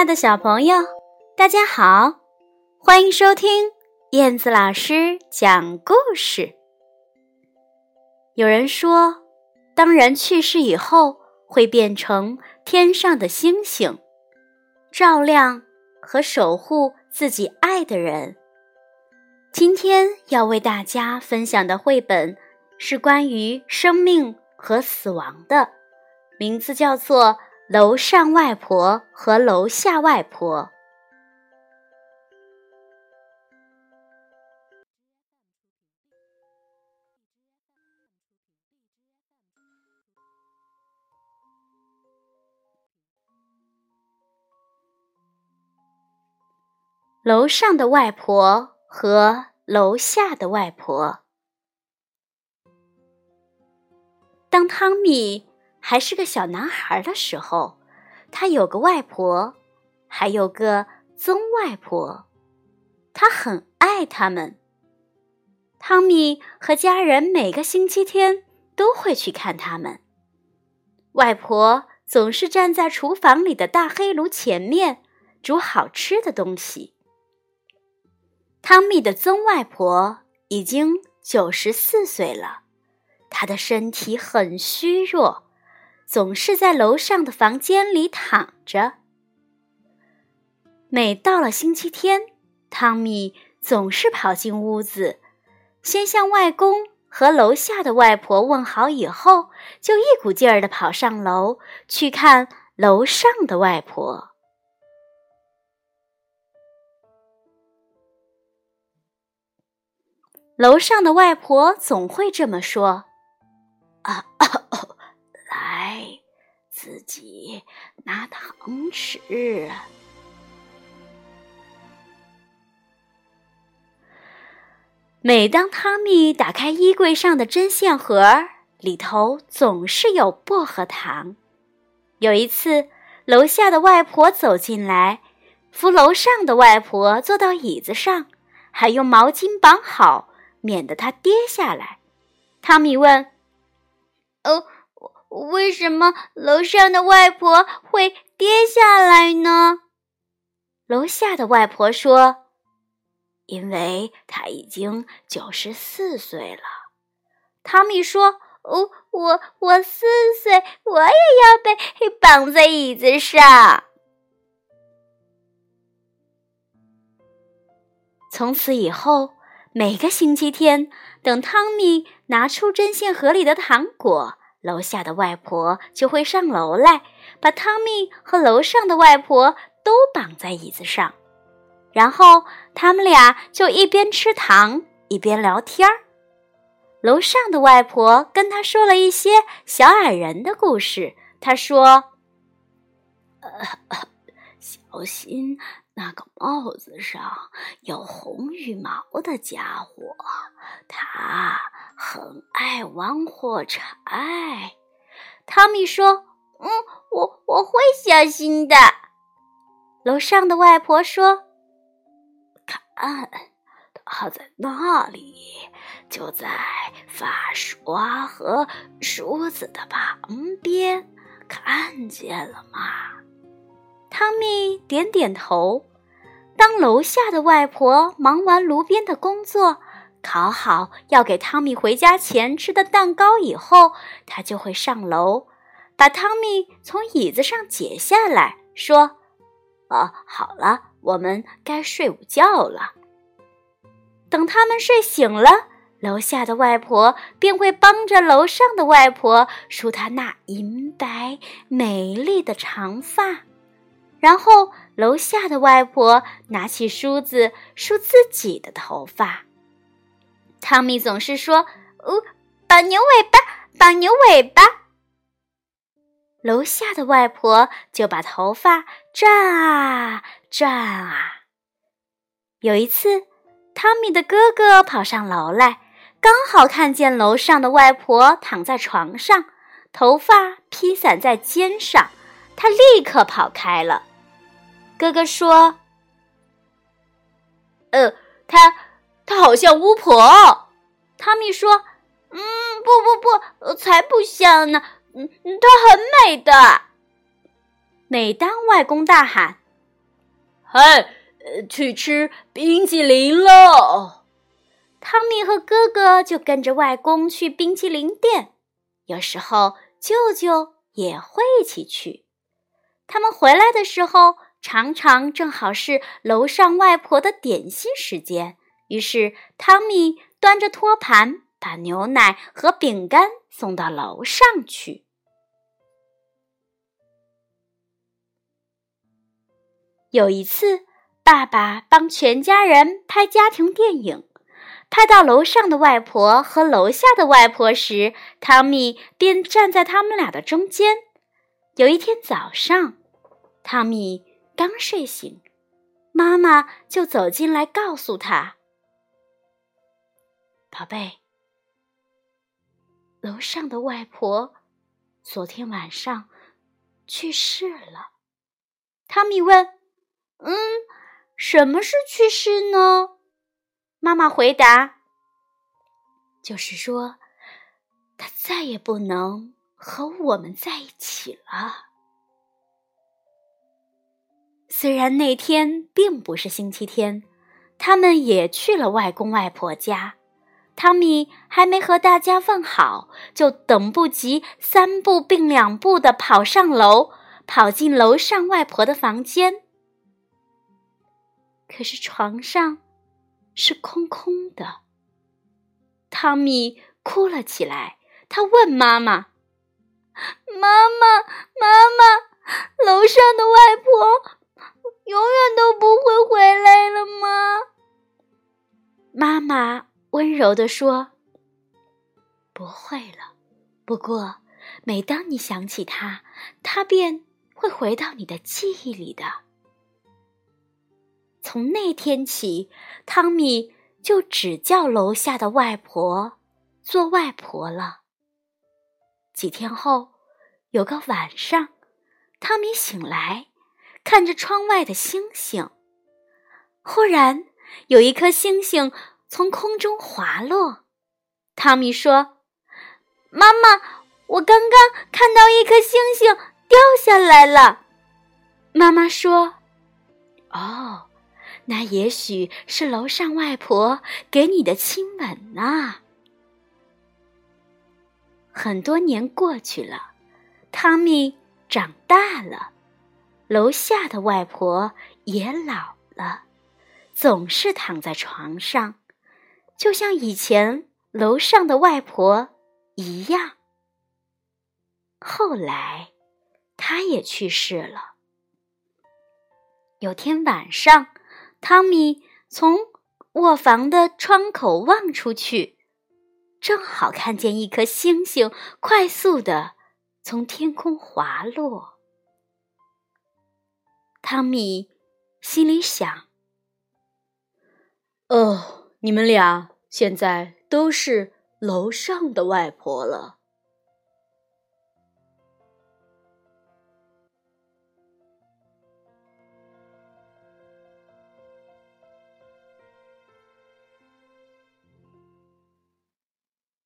亲爱的小朋友，大家好，欢迎收听燕子老师讲故事。有人说，当人去世以后，会变成天上的星星，照亮和守护自己爱的人。今天要为大家分享的绘本是关于生命和死亡的，名字叫做《楼上外婆和楼下外婆》。楼上的外婆。和楼下的外婆。当汤米还是个小男孩的时候，他有个外婆，还有个曾外婆，他很爱他们。汤米和家人每个星期天都会去看他们。外婆总是站在厨房里的大黑炉前面煮好吃的东西。汤米的曾外婆已经九十四岁了，她的身体很虚弱，总是在楼上的房间里躺着。每到了星期天，汤米总是跑进屋子，先向外公和楼下的外婆问好，以后就一股劲儿地跑上楼去看楼上的外婆。楼上的外婆总会这么说：“啊，来，自己拿糖吃。”每当汤米打开衣柜上的针线盒，里头总是有薄荷糖。有一次，楼下的外婆走进来，扶楼上的外婆坐到椅子上，还用毛巾绑好。免得她跌下来。汤米问：“哦，为什么楼上的外婆会跌下来呢？”楼下的外婆说：“因为她已经九十四岁了。”汤米说：“哦，我我四岁，我也要被绑在椅子上。”从此以后。每个星期天，等汤米拿出针线盒里的糖果，楼下的外婆就会上楼来，把汤米和楼上的外婆都绑在椅子上，然后他们俩就一边吃糖一边聊天儿。楼上的外婆跟他说了一些小矮人的故事。他说：“小心。”那个帽子上有红羽毛的家伙，他很爱玩火柴。汤米说：“嗯，我我会小心的。”楼上的外婆说：“看，他在那里，就在发刷和梳子的旁边，看见了吗？”汤米点点头。当楼下的外婆忙完炉边的工作，烤好要给汤米回家前吃的蛋糕以后，他就会上楼，把汤米从椅子上解下来，说：“哦，好了，我们该睡午觉了。”等他们睡醒了，楼下的外婆便会帮着楼上的外婆梳她那银白美丽的长发。然后，楼下的外婆拿起梳子梳自己的头发。汤米总是说：“哦，绑牛尾巴，绑牛尾巴。”楼下的外婆就把头发转啊转啊。有一次，汤米的哥哥跑上楼来，刚好看见楼上的外婆躺在床上，头发披散在肩上，他立刻跑开了。哥哥说：“呃，他，她好像巫婆。”汤米说：“嗯，不不不，才不像呢。嗯，她很美的。”每当外公大喊嗨，去吃冰淇淋喽！汤米和哥哥就跟着外公去冰淇淋店，有时候舅舅也会一起去。他们回来的时候，常常正好是楼上外婆的点心时间，于是汤米端着托盘，把牛奶和饼干送到楼上去。有一次，爸爸帮全家人拍家庭电影，拍到楼上的外婆和楼下的外婆时，汤米便站在他们俩的中间。有一天早上，汤米刚睡醒，妈妈就走进来告诉他：“宝贝，楼上的外婆昨天晚上去世了。”汤米问。嗯，什么是去世呢？妈妈回答：“就是说，他再也不能和我们在一起了。”虽然那天并不是星期天，他们也去了外公外婆家。汤米还没和大家问好，就等不及，三步并两步的跑上楼，跑进楼上外婆的房间。可是床上是空空的。汤米哭了起来，他问妈妈：“妈妈，妈妈，楼上的外婆永远都不会回来了吗？”妈妈温柔地说：“不会了，不过每当你想起她，她便会回到你的记忆里的。”从那天起，汤米就只叫楼下的外婆做外婆了。几天后，有个晚上，汤米醒来，看着窗外的星星，忽然有一颗星星从空中滑落。汤米说：“妈妈，我刚刚看到一颗星星掉下来了。”妈妈说：“哦。”那也许是楼上外婆给你的亲吻呢。很多年过去了，汤米长大了，楼下的外婆也老了，总是躺在床上，就像以前楼上的外婆一样。后来，她也去世了。有天晚上。汤米从卧房的窗口望出去，正好看见一颗星星快速的从天空滑落。汤米心里想：“哦，你们俩现在都是楼上的外婆了。”